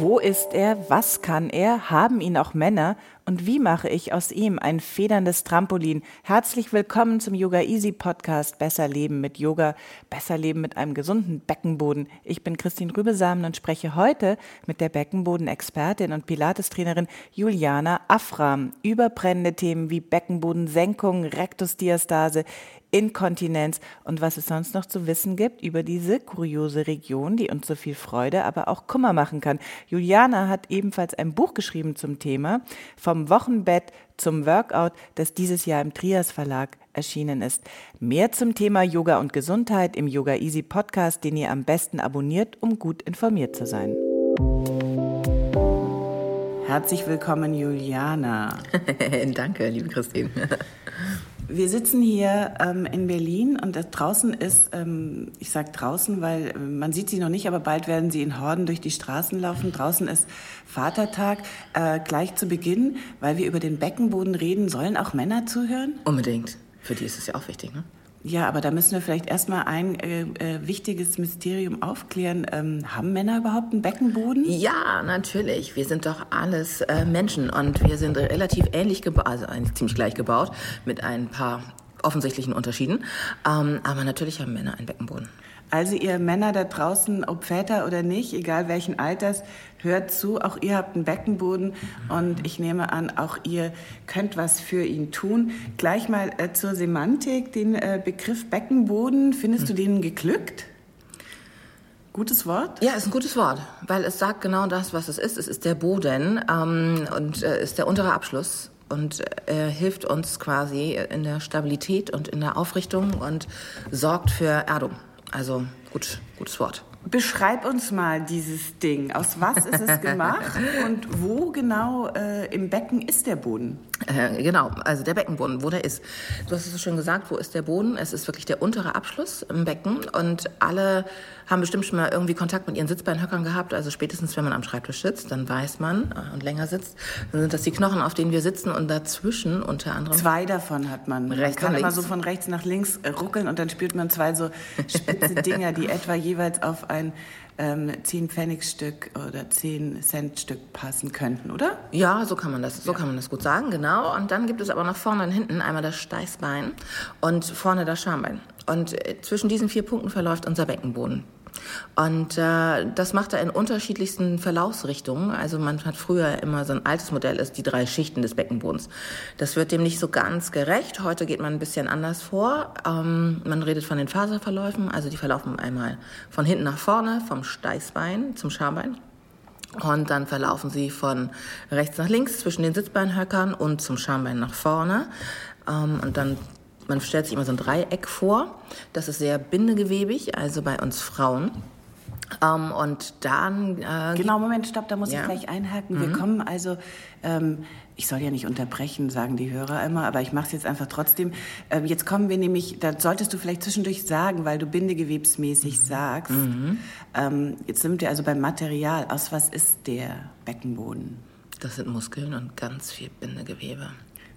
Wo ist er? Was kann er? Haben ihn auch Männer? Und wie mache ich aus ihm ein federndes Trampolin? Herzlich willkommen zum Yoga Easy Podcast Besser Leben mit Yoga, besser Leben mit einem gesunden Beckenboden. Ich bin Christine Rübesamen und spreche heute mit der Beckenbodenexpertin und Pilates-Trainerin Juliana Afram über brennende Themen wie Beckenbodensenkung, Rektusdiastase, Inkontinenz und was es sonst noch zu wissen gibt über diese kuriose Region, die uns so viel Freude, aber auch Kummer machen kann. Juliana hat ebenfalls ein Buch geschrieben zum Thema, vom Wochenbett zum Workout, das dieses Jahr im Trias Verlag erschienen ist. Mehr zum Thema Yoga und Gesundheit im Yoga Easy Podcast, den ihr am besten abonniert, um gut informiert zu sein. Herzlich willkommen, Juliana. Danke, liebe Christine. Wir sitzen hier ähm, in Berlin und draußen ist, ähm, ich sage draußen, weil äh, man sieht sie noch nicht, aber bald werden sie in Horden durch die Straßen laufen. Draußen ist Vatertag. Äh, gleich zu Beginn, weil wir über den Beckenboden reden, sollen auch Männer zuhören? Unbedingt. Für die ist es ja auch wichtig, ne? Ja, aber da müssen wir vielleicht erstmal ein äh, äh, wichtiges Mysterium aufklären. Ähm, haben Männer überhaupt einen Beckenboden? Ja, natürlich. Wir sind doch alles äh, Menschen und wir sind relativ ähnlich gebaut, also ziemlich gleich gebaut, mit ein paar offensichtlichen Unterschieden. Ähm, aber natürlich haben Männer einen Beckenboden. Also ihr Männer da draußen, ob Väter oder nicht, egal welchen Alters, hört zu, auch ihr habt einen Beckenboden und ich nehme an, auch ihr könnt was für ihn tun. Gleich mal äh, zur Semantik, den äh, Begriff Beckenboden, findest du den geglückt? Gutes Wort? Ja, ist ein gutes Wort, weil es sagt genau das, was es ist. Es ist der Boden ähm, und äh, ist der untere Abschluss und er hilft uns quasi in der Stabilität und in der Aufrichtung und sorgt für Erdung. Also gut, gutes Wort. Beschreib uns mal dieses Ding. Aus was ist es gemacht und wo genau äh, im Becken ist der Boden? Äh, genau, also der Beckenboden, wo der ist. Du hast es so schön gesagt, wo ist der Boden? Es ist wirklich der untere Abschluss im Becken und alle haben bestimmt schon mal irgendwie Kontakt mit ihren Sitzbeinhöckern gehabt. Also spätestens, wenn man am Schreibtisch sitzt, dann weiß man äh, und länger sitzt, dann sind das die Knochen, auf denen wir sitzen und dazwischen unter anderem. Zwei davon hat man. Man Rechts kann und immer so von rechts nach links äh, ruckeln und dann spürt man zwei so spitze Dinger, die etwa jeweils auf ein ähm, 10-Pfennig-Stück oder 10-Cent-Stück passen könnten, oder? Ja, so kann man das, so kann man das gut sagen, genau. Und dann gibt es aber nach vorne und hinten einmal das Steißbein und vorne das Schambein. Und äh, zwischen diesen vier Punkten verläuft unser Beckenboden. Und äh, das macht er in unterschiedlichsten Verlaufsrichtungen. Also man hat früher immer so ein altes Modell, ist die drei Schichten des Beckenbodens. Das wird dem nicht so ganz gerecht. Heute geht man ein bisschen anders vor. Ähm, man redet von den Faserverläufen. Also die verlaufen einmal von hinten nach vorne, vom Steißbein zum Schambein. Und dann verlaufen sie von rechts nach links zwischen den Sitzbeinhöckern und zum Schambein nach vorne. Ähm, und dann, man stellt sich immer so ein Dreieck vor. Das ist sehr bindegewebig, also bei uns Frauen. Ähm, und dann. Äh, Genau, Moment, stopp, da muss Ja. ich gleich einhaken. Wir kommen also, ähm, ich soll ja nicht unterbrechen, sagen die Hörer immer, aber ich mache es jetzt einfach trotzdem. Ähm, jetzt kommen wir nämlich, da solltest du vielleicht zwischendurch sagen, weil du bindegewebsmäßig sagst. Ähm, jetzt sind wir also beim Material. Aus was ist der Beckenboden? Das sind Muskeln und ganz viel Bindegewebe.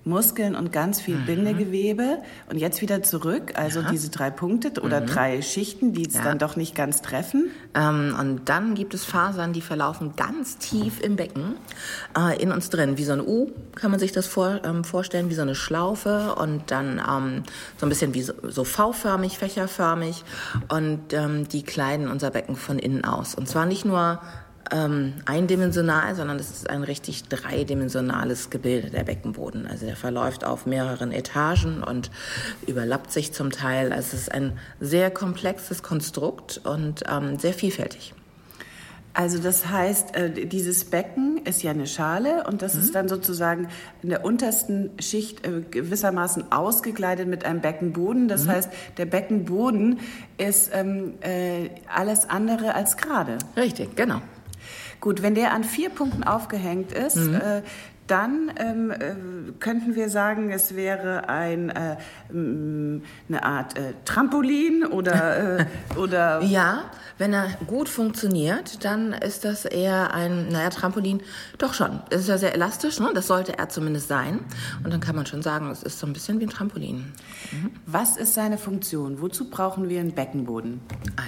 Muskeln und ganz viel Mhm. Bindegewebe. Und jetzt wieder zurück, also diese drei Punkte oder drei Schichten, die es Mhm. Ja. dann doch nicht ganz treffen. Ähm, und dann gibt es Fasern, die verlaufen ganz tief im Becken, äh, in uns drin. Wie so ein U kann man sich das vor, ähm, vorstellen, wie so eine Schlaufe und dann ähm, so ein bisschen wie so, so V-förmig, fächerförmig. Und ähm, die kleiden unser Becken von innen aus. Und zwar nicht nur ähm, eindimensional, sondern es ist ein richtig dreidimensionales Gebilde, der Beckenboden. Also der verläuft auf mehreren Etagen und überlappt sich zum Teil. Also es ist ein sehr komplexes Konstrukt und ähm, sehr vielfältig. Also das heißt, äh, dieses Becken ist ja eine Schale und das mhm. ist dann sozusagen in der untersten Schicht äh, gewissermaßen ausgekleidet mit einem Beckenboden. Das mhm. heißt, der Beckenboden ist ähm, äh, alles andere als gerade. Richtig, genau. Gut, wenn der an vier Punkten aufgehängt ist, mhm. äh, dann ähm, äh, könnten wir sagen, es wäre ein, äh, eine Art äh, Trampolin oder, äh, oder. Ja, wenn er gut funktioniert, dann ist das eher ein, naja, Trampolin. Doch schon. Es ist ja sehr elastisch, ne? das sollte er zumindest sein. Und dann kann man schon sagen, es ist so ein bisschen wie ein Trampolin. Mhm. Was ist seine Funktion? Wozu brauchen wir einen Beckenboden?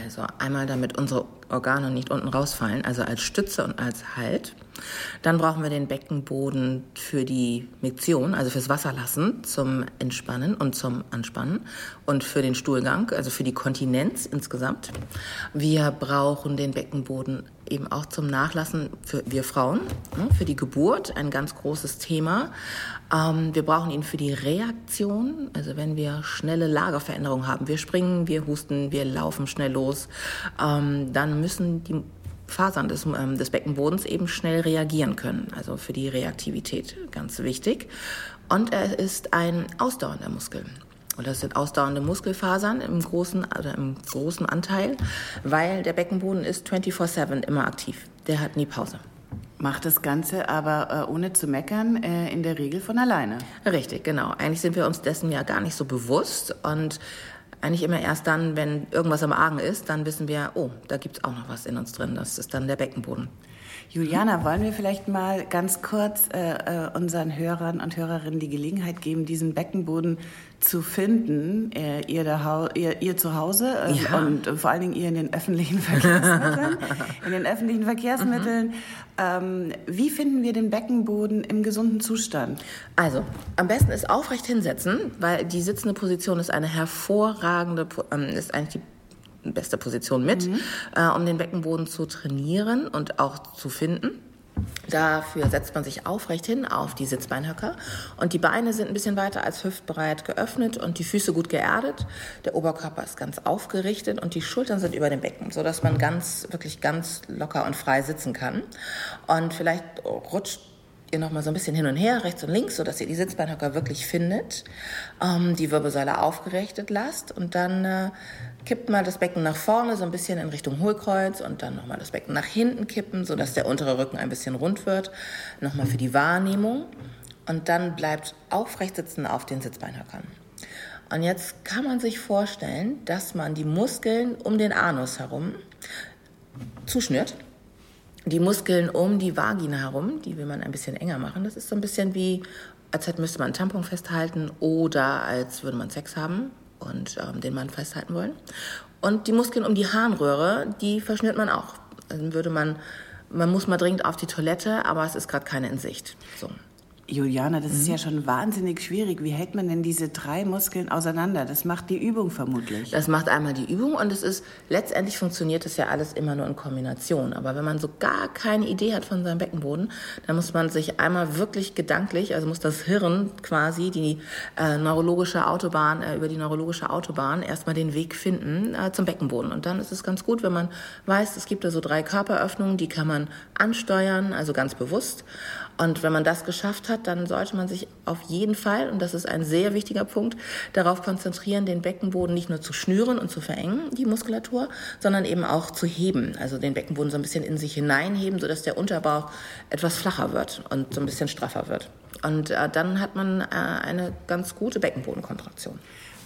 Also einmal, damit unsere Organe nicht unten rausfallen, also als Stütze und als Halt. Dann brauchen wir den Beckenboden für die Miktion, also fürs Wasserlassen zum Entspannen und zum Anspannen und für den Stuhlgang, also für die Kontinenz insgesamt. Wir brauchen den Beckenboden eben auch zum Nachlassen für wir Frauen, ne, für die Geburt, ein ganz großes Thema. Ähm, wir brauchen ihn für die Reaktion, also wenn wir schnelle Lagerveränderungen haben, wir springen, wir husten, wir laufen schnell los, ähm, dann müssen die Fasern des, ähm, des Beckenbodens eben schnell reagieren können. Also für die Reaktivität ganz wichtig. Und er ist ein ausdauernder Muskel. Und das sind ausdauernde Muskelfasern im großen, oder im großen Anteil, weil der Beckenboden ist 24-7 immer aktiv. Der hat nie Pause. Macht das Ganze aber äh, ohne zu meckern äh, in der Regel von alleine. Richtig, genau. Eigentlich sind wir uns dessen ja gar nicht so bewusst und eigentlich immer erst dann, wenn irgendwas am Argen ist, dann wissen wir, oh, da gibt es auch noch was in uns drin. Das ist dann der Beckenboden. Juliana, wollen wir vielleicht mal ganz kurz äh, äh unseren Hörern und Hörerinnen die Gelegenheit geben, diesen Beckenboden zu finden, äh, ihr, ihr, ihr zu Hause äh, ja. und vor allen Dingen ihr in den öffentlichen Verkehrsmitteln. in den öffentlichen Verkehrsmitteln. Mhm. Ähm, wie finden wir den Beckenboden im gesunden Zustand? Also, am besten ist aufrecht hinsetzen, weil die sitzende Position ist eine hervorragende, ähm, ist eigentlich die beste Position mit, mhm. äh, um den Beckenboden zu trainieren und auch zu finden. Dafür setzt man sich aufrecht hin auf die Sitzbeinhöcker und die Beine sind ein bisschen weiter als hüftbreit geöffnet und die Füße gut geerdet. Der Oberkörper ist ganz aufgerichtet und die Schultern sind über dem Becken, so dass man ganz, wirklich ganz locker und frei sitzen kann. Und vielleicht rutscht ihr noch mal so ein bisschen hin und her, rechts und links, so dass ihr die Sitzbeinhöcker wirklich findet, ähm, die Wirbelsäule aufgerichtet lasst und dann äh, kippt mal das Becken nach vorne, so ein bisschen in Richtung Hohlkreuz und dann nochmal das Becken nach hinten kippen, so dass der untere Rücken ein bisschen rund wird. Nochmal für die Wahrnehmung. Und dann bleibt aufrecht sitzen auf den Sitzbeinhöckern. Und jetzt kann man sich vorstellen, dass man die Muskeln um den Anus herum zuschnürt. Die Muskeln um die Vagina herum, die will man ein bisschen enger machen. Das ist so ein bisschen wie, als müsste man einen Tampon festhalten oder als würde man Sex haben und ähm, den Mann festhalten wollen. Und die Muskeln um die Harnröhre, die verschnürt man auch. Dann würde man, man muss mal dringend auf die Toilette, aber es ist gerade keine in Sicht. So. Juliana, das mhm. ist ja schon wahnsinnig schwierig. Wie hält man denn diese drei Muskeln auseinander? Das macht die Übung vermutlich. Das macht einmal die Übung und es ist letztendlich funktioniert das ja alles immer nur in Kombination. Aber wenn man so gar keine Idee hat von seinem Beckenboden, dann muss man sich einmal wirklich gedanklich, also muss das Hirn quasi die äh, neurologische Autobahn äh, über die neurologische Autobahn erstmal den Weg finden äh, zum Beckenboden. Und dann ist es ganz gut, wenn man weiß, es gibt da so drei Körperöffnungen, die kann man ansteuern, also ganz bewusst. Und wenn man das geschafft hat, dann sollte man sich auf jeden Fall, und das ist ein sehr wichtiger Punkt, darauf konzentrieren, den Beckenboden nicht nur zu schnüren und zu verengen, die Muskulatur, sondern eben auch zu heben. Also den Beckenboden so ein bisschen in sich hineinheben, sodass der Unterbauch etwas flacher wird und so ein bisschen straffer wird. Und äh, dann hat man äh, eine ganz gute Beckenbodenkontraktion.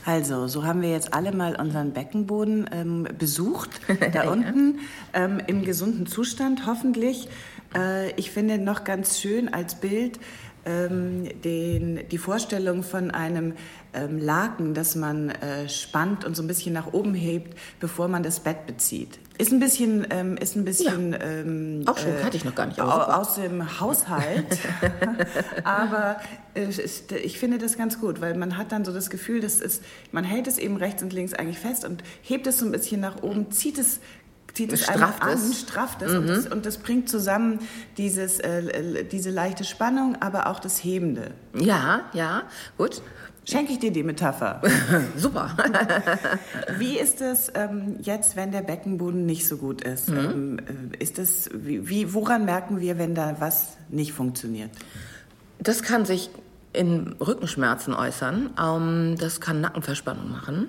Also, so haben wir jetzt alle mal unseren Beckenboden ähm, besucht, da ja. unten ähm, im gesunden Zustand hoffentlich. Äh, ich finde noch ganz schön als Bild ähm, den, die Vorstellung von einem ähm, Laken, das man äh, spannt und so ein bisschen nach oben hebt, bevor man das Bett bezieht. Ist ein bisschen, ähm, ist ein bisschen ja. ähm, auch schon, äh, hatte ich noch gar nicht. aus dem Haushalt, aber äh, ist, ich finde das ganz gut, weil man hat dann so das Gefühl, dass es, man hält es eben rechts und links eigentlich fest und hebt es so ein bisschen nach oben, zieht es zieht es strafft an, es. strafft es, mhm. und das und das bringt zusammen dieses, äh, diese leichte Spannung, aber auch das Hebende. Ja, ja, gut. Schenke ich dir die Metapher. Super. wie ist es ähm, jetzt, wenn der Beckenboden nicht so gut ist? Mhm. Ähm, äh, ist es, wie, wie, woran merken wir, wenn da was nicht funktioniert? Das kann sich in Rückenschmerzen äußern. Ähm, das kann Nackenverspannung machen.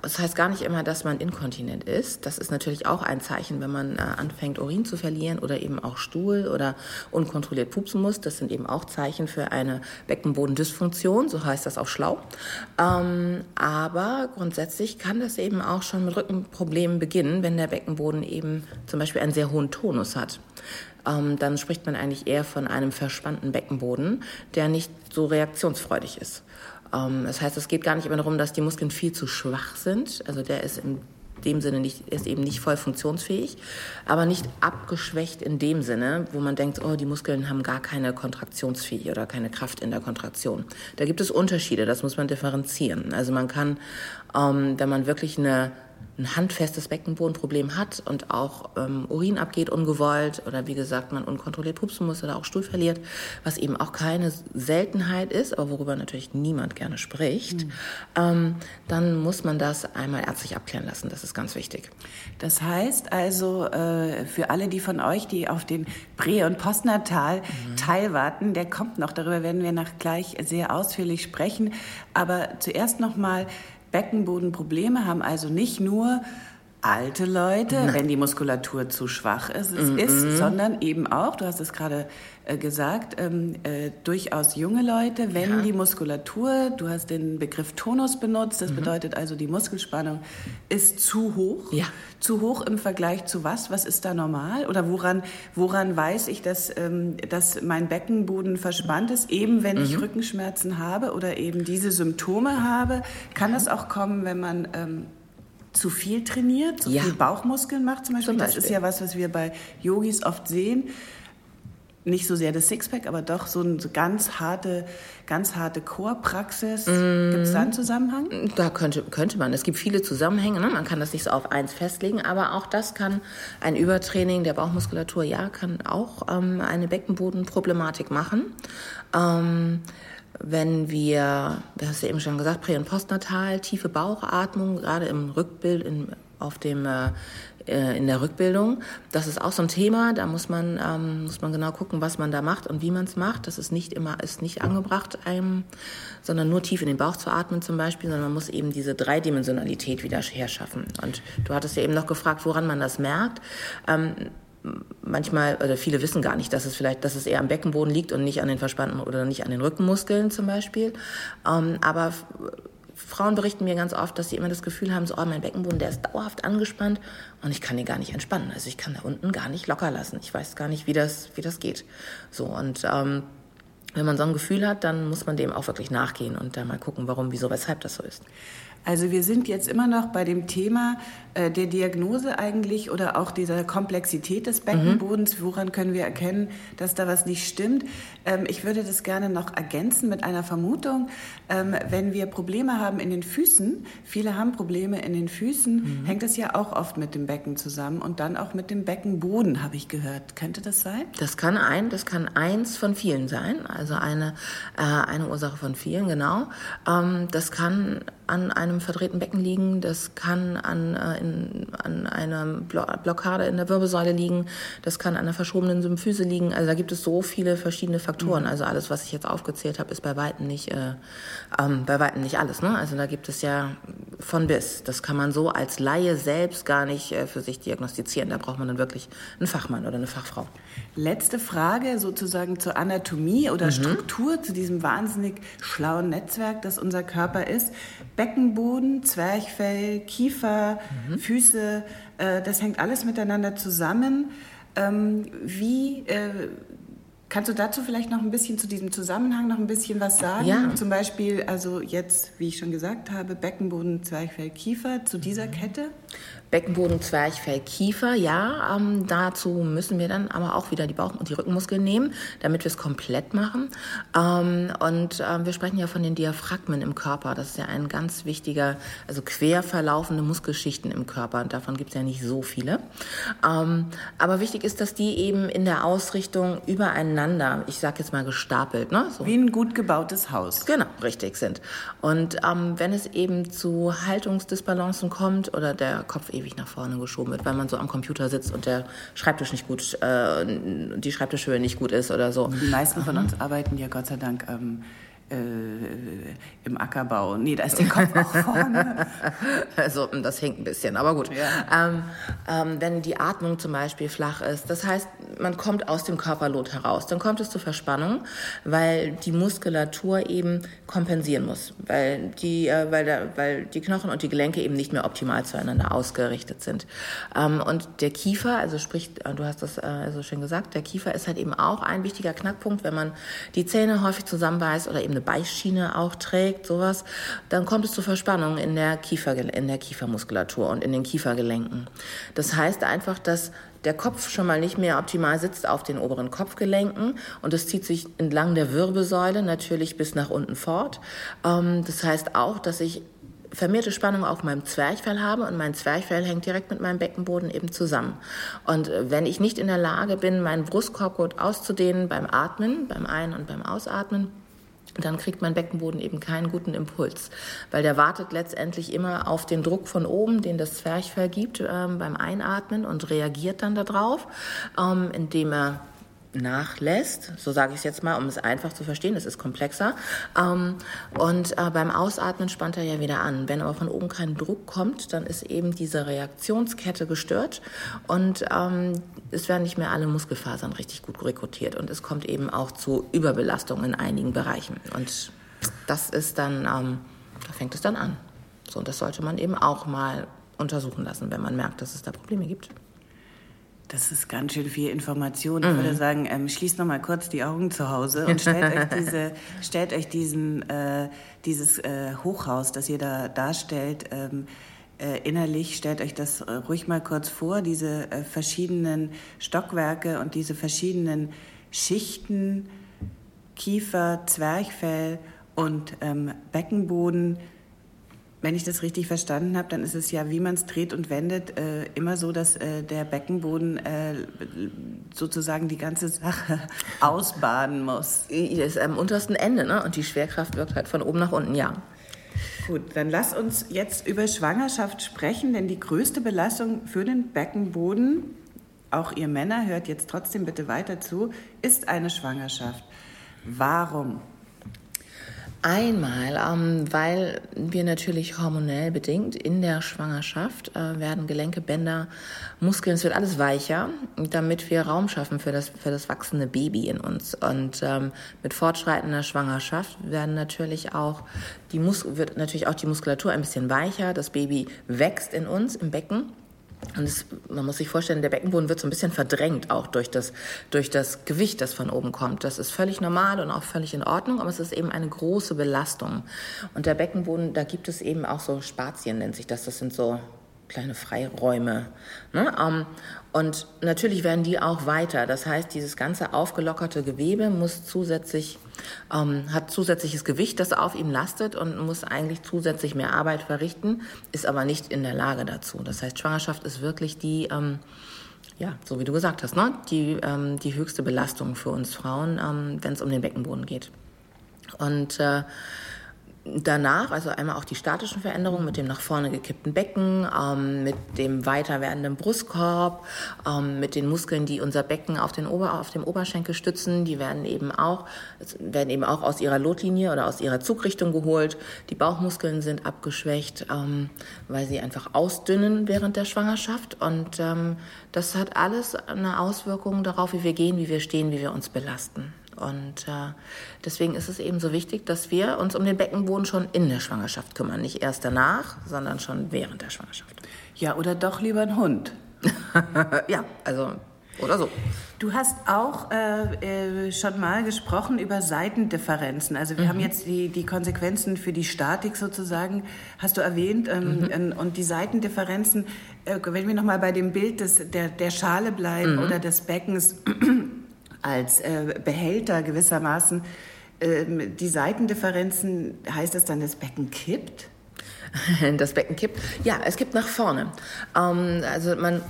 Das heißt gar nicht immer, dass man inkontinent ist. Das ist natürlich auch ein Zeichen, wenn man äh, anfängt, Urin zu verlieren oder eben auch Stuhl oder unkontrolliert pupsen muss. Das sind eben auch Zeichen für eine Beckenbodendysfunktion, so heißt das auch schlau. Ähm, aber grundsätzlich kann das eben auch schon mit Rückenproblemen beginnen, wenn der Beckenboden eben zum Beispiel einen sehr hohen Tonus hat ähm, dann spricht man eigentlich eher von einem verspannten Beckenboden, der nicht so reaktionsfreudig ist. Ähm, das heißt, es geht gar nicht immer darum, dass die Muskeln viel zu schwach sind. Also der ist in dem Sinne nicht, ist eben nicht voll funktionsfähig, aber nicht abgeschwächt in dem Sinne, wo man denkt, oh, die Muskeln haben gar keine Kontraktionsfähigkeit oder keine Kraft in der Kontraktion. Da gibt es Unterschiede, das muss man differenzieren. Also man kann, ähm, wenn man wirklich eine ein handfestes Beckenbodenproblem hat und auch ähm, Urin abgeht ungewollt oder wie gesagt man unkontrolliert pupsen muss oder auch Stuhl verliert, was eben auch keine Seltenheit ist, aber worüber natürlich niemand gerne spricht, mhm. ähm, dann muss man das einmal ärztlich abklären lassen. Das ist ganz wichtig. Das heißt also äh, für alle die von euch, die auf den Prä- und Postnatal mhm. Teil warten, der kommt noch. Darüber werden wir nach gleich sehr ausführlich sprechen. Aber zuerst noch mal Beckenbodenprobleme haben also nicht nur alte Leute, Nein. wenn die Muskulatur zu schwach ist, mm -mm. ist, sondern eben auch, du hast es gerade äh, gesagt, ähm, äh, durchaus junge Leute, wenn ja. die Muskulatur, du hast den Begriff Tonus benutzt, das mhm. bedeutet also die Muskelspannung ist zu hoch. Ja. Zu hoch im Vergleich zu was? Was ist da normal? Oder woran, woran weiß ich, dass, ähm, dass mein Beckenboden verspannt ist, eben wenn mhm. ich Rückenschmerzen habe oder eben diese Symptome habe? Kann das auch kommen, wenn man ähm, zu viel trainiert, zu ja. viel Bauchmuskeln macht zum Beispiel. zum Beispiel. Das ist ja was, was wir bei Yogis oft sehen. Nicht so sehr das Sixpack, aber doch so eine ganz harte, ganz harte Core-Praxis. Mm. Gibt es da einen Zusammenhang? Da könnte, könnte man. Es gibt viele Zusammenhänge. Ne? Man kann das nicht so auf eins festlegen, aber auch das kann ein Übertraining der Bauchmuskulatur, ja, kann auch ähm, eine Beckenbodenproblematik machen. Ähm, wenn wir, du hast ja eben schon gesagt, prä- und postnatal, tiefe Bauchatmung, gerade im Rückbild, in, auf dem, äh, äh, in der Rückbildung, das ist auch so ein Thema. Da muss man, ähm, muss man genau gucken, was man da macht und wie man es macht. Das ist nicht immer, ist nicht angebracht, einem, sondern nur tief in den Bauch zu atmen zum Beispiel, sondern man muss eben diese Dreidimensionalität wieder herschaffen. Und du hattest ja eben noch gefragt, woran man das merkt. Ähm, manchmal, oder viele wissen gar nicht, dass es vielleicht, dass es eher am Beckenboden liegt und nicht an den verspannten oder nicht an den Rückenmuskeln zum Beispiel. Ähm, aber Frauen berichten mir ganz oft, dass sie immer das Gefühl haben, so, oh, mein Beckenboden, der ist dauerhaft angespannt und ich kann ihn gar nicht entspannen. Also ich kann da unten gar nicht locker lassen. Ich weiß gar nicht, wie das, wie das geht. So, und ähm, wenn man so ein Gefühl hat, dann muss man dem auch wirklich nachgehen und da mal gucken, warum, wieso, weshalb das so ist. Also wir sind jetzt immer noch bei dem Thema äh, der Diagnose eigentlich oder auch dieser Komplexität des Beckenbodens. Mhm. Woran können wir erkennen, dass da was nicht stimmt? Ähm, ich würde das gerne noch ergänzen mit einer Vermutung. Ähm, wenn wir Probleme haben in den Füßen, viele haben Probleme in den Füßen, mhm. hängt es ja auch oft mit dem Becken zusammen und dann auch mit dem Beckenboden, habe ich gehört. Könnte das sein? Das kann ein, das kann eins von vielen sein, also eine, äh, eine Ursache von vielen, genau. Ähm, das kann an einem verdrehten Becken liegen, das kann an, äh, in, an einer Blockade in der Wirbelsäule liegen, das kann an einer verschobenen Symphyse liegen. Also da gibt es so viele verschiedene Faktoren. Mhm. Also alles, was ich jetzt aufgezählt habe, ist bei weitem nicht, äh, ähm, bei weitem nicht alles. Ne? Also da gibt es ja von bis. Das kann man so als Laie selbst gar nicht äh, für sich diagnostizieren. Da braucht man dann wirklich einen Fachmann oder eine Fachfrau. Letzte Frage sozusagen zur Anatomie oder mhm. Struktur, zu diesem wahnsinnig schlauen Netzwerk, das unser Körper ist. Beckenboden, Zwerchfell, Kiefer, mhm. Füße, äh, das hängt alles miteinander zusammen. Ähm, wie äh, Kannst du dazu vielleicht noch ein bisschen zu diesem Zusammenhang noch ein bisschen was sagen? Ja. Zum Beispiel, also jetzt, wie ich schon gesagt habe, Beckenboden, Zwerchfell, Kiefer zu dieser mhm. Kette? Beckenboden, Zwerchfell, Kiefer, ja. Ähm, dazu müssen wir dann aber auch wieder die Bauch- und die Rückenmuskeln nehmen, damit wir es komplett machen. Ähm, und äh, wir sprechen ja von den Diaphragmen im Körper. Das ist ja ein ganz wichtiger, also quer verlaufende Muskelschichten im Körper. Und davon gibt es ja nicht so viele. Ähm, aber wichtig ist, dass die eben in der Ausrichtung übereinander, ich sag jetzt mal gestapelt, ne? So. Wie ein gut gebautes Haus. Genau, richtig sind. Und ähm, wenn es eben zu Haltungsdisbalancen kommt oder der Kopf ewig nach vorne geschoben wird, weil man so am Computer sitzt und der Schreibtisch nicht gut, äh, die Schreibtischhöhe nicht gut ist oder so. Die meisten von uns arbeiten ja Gott sei Dank ähm, äh, im Ackerbau. Nee, da ist der Kopf auch vorne. also das hängt ein bisschen, aber gut. Ja. Ähm, ähm, wenn die Atmung zum Beispiel flach ist, das heißt, man kommt aus dem Körperlot heraus, dann kommt es zu Verspannung, weil die Muskulatur eben kompensieren muss, weil die, äh, weil, der, weil die Knochen und die Gelenke eben nicht mehr optimal zueinander ausgerichtet sind. Ähm, und der Kiefer, also sprich, äh, du hast das äh, also schon gesagt, der Kiefer ist halt eben auch ein wichtiger Knackpunkt, wenn man die Zähne häufig zusammenbeißt oder eben eine Beißschiene auch trägt, sowas, dann kommt es zu Verspannungen in der, Kiefer, in der Kiefermuskulatur und in den Kiefergelenken. Das heißt einfach, dass der Kopf schon mal nicht mehr optimal sitzt auf den oberen Kopfgelenken und es zieht sich entlang der Wirbelsäule natürlich bis nach unten fort. Ähm, das heißt auch, dass ich vermehrte Spannung auf meinem Zwerchfell habe und mein Zwerchfell hängt direkt mit meinem Beckenboden eben zusammen. Und äh, wenn ich nicht in der Lage bin, meinen Brustkorb gut auszudehnen beim Atmen, beim Ein- und beim Ausatmen, dann kriegt mein Beckenboden eben keinen guten Impuls, weil der wartet letztendlich immer auf den Druck von oben, den das Zwerchfell gibt ähm, beim Einatmen und reagiert dann darauf, ähm, indem er nachlässt, so sage ich es jetzt mal, um es einfach zu verstehen, es ist komplexer. Ähm, und äh, beim Ausatmen spannt er ja wieder an. Wenn aber von oben kein Druck kommt, dann ist eben diese Reaktionskette gestört und ähm, es werden nicht mehr alle Muskelfasern richtig gut rekrutiert und es kommt eben auch zu Überbelastung in einigen Bereichen. Und das ist dann, ähm, da fängt es dann an. So, und das sollte man eben auch mal untersuchen lassen, wenn man merkt, dass es da Probleme gibt. Das ist ganz schön viel Information. Ich würde mhm. sagen, ähm, schließt noch mal kurz die Augen zu Hause und stellt euch, diese, stellt euch diesen, äh, dieses äh, Hochhaus, das ihr da darstellt, ähm, äh, innerlich. Stellt euch das äh, ruhig mal kurz vor, diese äh, verschiedenen Stockwerke und diese verschiedenen Schichten, Kiefer, Zwerchfell und ähm, Beckenboden wenn ich das richtig verstanden habe, dann ist es ja, wie man es dreht und wendet, äh, immer so, dass äh, der Beckenboden äh, sozusagen die ganze Sache ausbaden muss. Das ist am untersten Ende, ne? Und die Schwerkraft wirkt halt von oben nach unten, ja. Gut, dann lass uns jetzt über Schwangerschaft sprechen, denn die größte Belastung für den Beckenboden, auch ihr Männer, hört jetzt trotzdem bitte weiter zu, ist eine Schwangerschaft. Warum? Einmal, ähm, weil wir natürlich hormonell bedingt in der Schwangerschaft äh, werden Gelenke, Bänder, Muskeln, es wird alles weicher, damit wir Raum schaffen für das, für das wachsende Baby in uns. Und ähm, mit fortschreitender Schwangerschaft werden natürlich auch die Mus wird natürlich auch die Muskulatur ein bisschen weicher. Das Baby wächst in uns im Becken und es, man muss sich vorstellen, der Beckenboden wird so ein bisschen verdrängt, auch durch das, durch das Gewicht, das von oben kommt. Das ist völlig normal und auch völlig in Ordnung, aber es ist eben eine große Belastung. Und der Beckenboden, da gibt es eben auch so Spazien, nennt sich das. Das sind so kleine Freiräume. Ne? Und natürlich werden die auch weiter. Das heißt, dieses ganze aufgelockerte Gewebe muss zusätzlich, ähm, hat zusätzliches Gewicht, das auf ihm lastet und muss eigentlich zusätzlich mehr Arbeit verrichten, ist aber nicht in der Lage dazu. Das heißt, Schwangerschaft ist wirklich die, ähm, ja, so wie du gesagt hast, ne? die, ähm, die höchste Belastung für uns Frauen, ähm, wenn es um den Beckenboden geht. Und äh, danach, also einmal auch die statischen Veränderungen mit dem nach vorne gekippten Becken, ähm, mit dem weiter werdenden Brustkorb, ähm, mit den Muskeln, die unser Becken auf, den Ober, auf dem Oberschenkel stützen, die werden eben auch, werden eben auch aus ihrer Lotlinie oder aus ihrer Zugrichtung geholt. Die Bauchmuskeln sind abgeschwächt, ähm, weil sie einfach ausdünnen während der Schwangerschaft und ähm, das hat alles eine Auswirkung darauf, wie wir gehen, wie wir stehen, wie wir uns belasten. Und äh, deswegen ist es eben so wichtig, dass wir uns um den Beckenboden schon in der Schwangerschaft kümmern. Nicht erst danach, sondern schon während der Schwangerschaft. Ja, oder doch lieber ein Hund. ja, also Oder so. Du hast auch äh, äh, schon mal gesprochen über Seitendifferenzen. Also wir mhm. haben jetzt die, die Konsequenzen für die Statik sozusagen, hast du erwähnt. Ähm, mhm. Und die Seitendifferenzen, äh, wenn wir nochmal bei dem Bild des, der, der Schale bleiben mhm. oder des Beckens als äh, Behälter gewissermaßen, ähm, die Seitendifferenzen, heißt das dann, das Becken kippt? das Becken kippt. Ja, es kippt nach vorne. Ähm, also man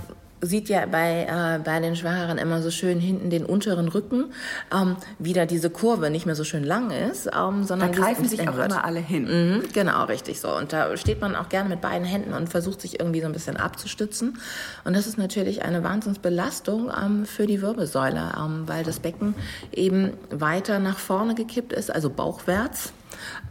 sieht ja bei, äh, bei den Schwangeren immer so schön hinten den unteren Rücken, ähm, wieder diese Kurve nicht mehr so schön lang ist, ähm, sondern da greifen sich auch wird. immer alle hin. Mhm, genau, richtig so. Und da steht man auch gerne mit beiden Händen und versucht sich irgendwie so ein bisschen abzustützen. Und das ist natürlich eine Wahnsinnsbelastung ähm, für die Wirbelsäule, ähm, weil das Becken eben weiter nach vorne gekippt ist, also bauchwärts.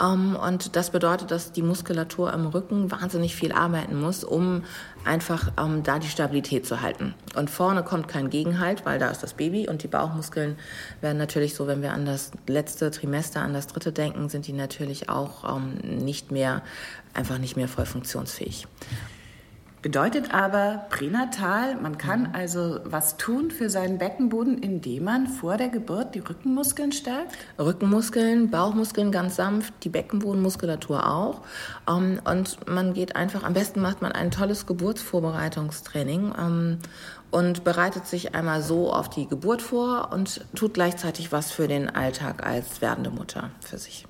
Ähm, und das bedeutet, dass die Muskulatur im Rücken wahnsinnig viel arbeiten muss, um einfach ähm, da die Stabilität zu halten. Und vorne kommt kein Gegenhalt, weil da ist das Baby und die Bauchmuskeln werden natürlich so, wenn wir an das letzte Trimester, an das dritte denken, sind die natürlich auch ähm, nicht mehr, einfach nicht mehr voll funktionsfähig. Bedeutet aber pränatal, man kann mhm. also was tun für seinen Beckenboden, indem man vor der Geburt die Rückenmuskeln stärkt? Rückenmuskeln, Bauchmuskeln ganz sanft, die Beckenbodenmuskulatur auch. Ähm, und man geht einfach, am besten macht man ein tolles Geburtsvorbereitungstraining ähm, und bereitet sich einmal so auf die Geburt vor und tut gleichzeitig was für den Alltag als werdende Mutter für sich.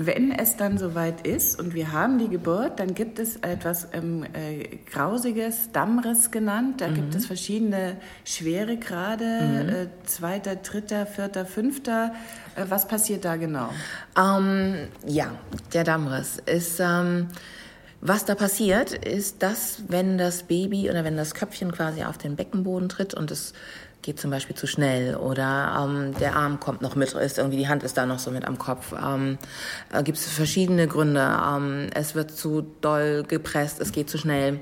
Wenn es dann soweit ist und wir haben die Geburt, dann gibt es etwas ähm, äh, Grausiges, Dammriss genannt. Da mhm. gibt es verschiedene Schweregrade, mhm. äh, zweiter, dritter, vierter, fünfter. Äh, was passiert da genau? Ähm, ja, der Dammriss ist... Ähm was da passiert, ist, dass wenn das Baby oder wenn das Köpfchen quasi auf den Beckenboden tritt und es geht zum Beispiel zu schnell oder ähm, der Arm kommt noch mit, ist irgendwie die Hand ist da noch so mit am Kopf. Ähm, äh, Gibt es verschiedene Gründe. Ähm, es wird zu doll gepresst, es geht zu schnell.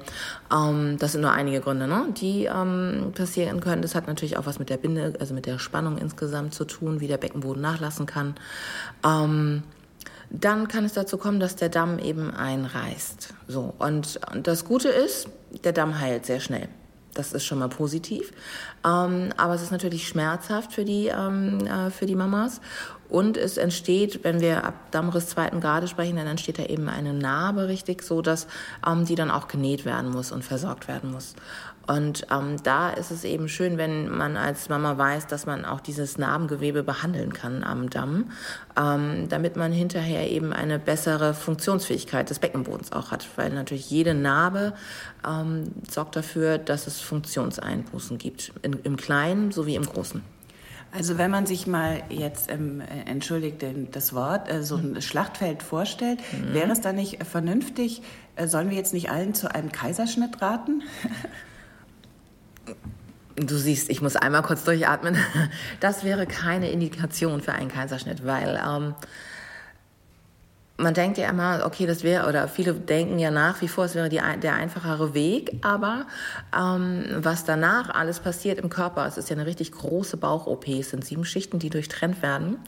Ähm, das sind nur einige Gründe, ne? die ähm, passieren können. Das hat natürlich auch was mit der Binde, also mit der Spannung insgesamt zu tun, wie der Beckenboden nachlassen kann. Ähm, dann kann es dazu kommen, dass der Damm eben einreißt. So und, und das Gute ist, der Damm heilt sehr schnell. Das ist schon mal positiv. Ähm, aber es ist natürlich schmerzhaft für die, ähm, äh, für die Mamas. Und es entsteht, wenn wir ab Dammriss zweiten Grade sprechen, dann entsteht da eben eine Narbe richtig, so dass ähm, die dann auch genäht werden muss und versorgt werden muss. Und ähm, da ist es eben schön, wenn man als Mama weiß, dass man auch dieses Narbengewebe behandeln kann am Damm, ähm, damit man hinterher eben eine bessere Funktionsfähigkeit des Beckenbodens auch hat. Weil natürlich jede Narbe ähm, sorgt dafür, dass es Funktionseinbußen gibt, in, im Kleinen sowie im Großen. Also wenn man sich mal jetzt, ähm, entschuldigt das Wort, äh, so ein. Schlachtfeld vorstellt, mhm. wäre es da nicht vernünftig, äh, sollen wir jetzt nicht allen zu einem Kaiserschnitt raten? Du siehst, ich muss einmal kurz durchatmen. Das wäre keine Indikation für einen Kaiserschnitt, weil ähm, man denkt ja immer, okay, das wäre, oder viele denken ja nach wie vor, es wäre die, der einfachere Weg, aber ähm, was danach alles passiert im Körper, es ist ja eine richtig große Bauch-OP, es sind sieben Schichten, die durchtrennt werden.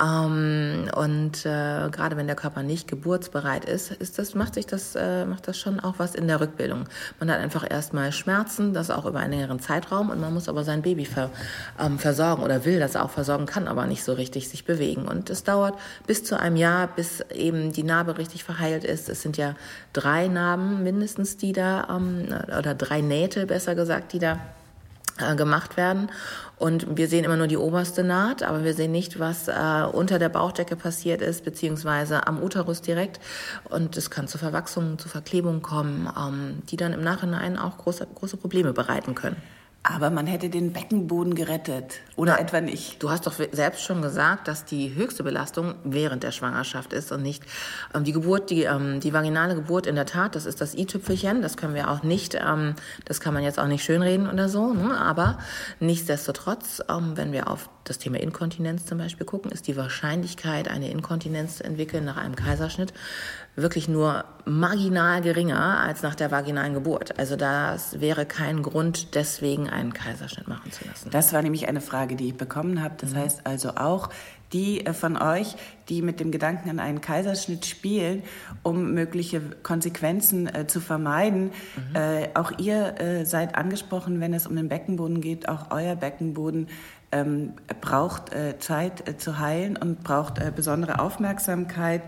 Ähm, und äh, gerade wenn der Körper nicht geburtsbereit ist, ist das, macht sich das, äh, macht das schon auch was in der Rückbildung. Man hat einfach erstmal Schmerzen, das auch über einen längeren Zeitraum und man muss aber sein Baby ver, ähm, versorgen oder will das auch versorgen, kann aber nicht so richtig sich bewegen. Und es dauert bis zu einem Jahr, bis eben die Narbe richtig verheilt ist. Es sind ja drei Narben mindestens, die da, ähm, oder drei Nähte besser gesagt, die da äh, gemacht werden. Und wir sehen immer nur die oberste Naht, aber wir sehen nicht, was äh, unter der Bauchdecke passiert ist, beziehungsweise am Uterus direkt. Und es kann zu Verwachsungen, zu Verklebungen kommen, ähm, die dann im Nachhinein auch große, große Probleme bereiten können. Aber man hätte den Beckenboden gerettet. Oder ja. etwa nicht. Du hast doch selbst schon gesagt, dass die höchste Belastung während der Schwangerschaft ist und nicht ähm, die Geburt, die, ähm, die vaginale Geburt in der Tat, das ist das i-Tüpfelchen. Das können wir auch nicht, ähm, das kann man jetzt auch nicht schönreden oder so. Ne? Aber nichtsdestotrotz, ähm, wenn wir auf das Thema Inkontinenz zum Beispiel gucken, ist die Wahrscheinlichkeit, eine Inkontinenz zu entwickeln nach einem Kaiserschnitt wirklich nur marginal geringer als nach der vaginalen Geburt. Also das wäre kein Grund, deswegen einen Kaiserschnitt machen zu lassen. Das war nämlich eine Frage, die ich bekommen habe. Das mhm. heißt also auch, die äh, von euch, die mit dem Gedanken an einen Kaiserschnitt spielen, um mögliche Konsequenzen äh, zu vermeiden. Mhm. Äh, auch ihr äh, seid angesprochen, wenn es um den Beckenboden geht. Auch euer Beckenboden ähm, braucht äh, Zeit äh, zu heilen und braucht besondere Aufmerksamkeit.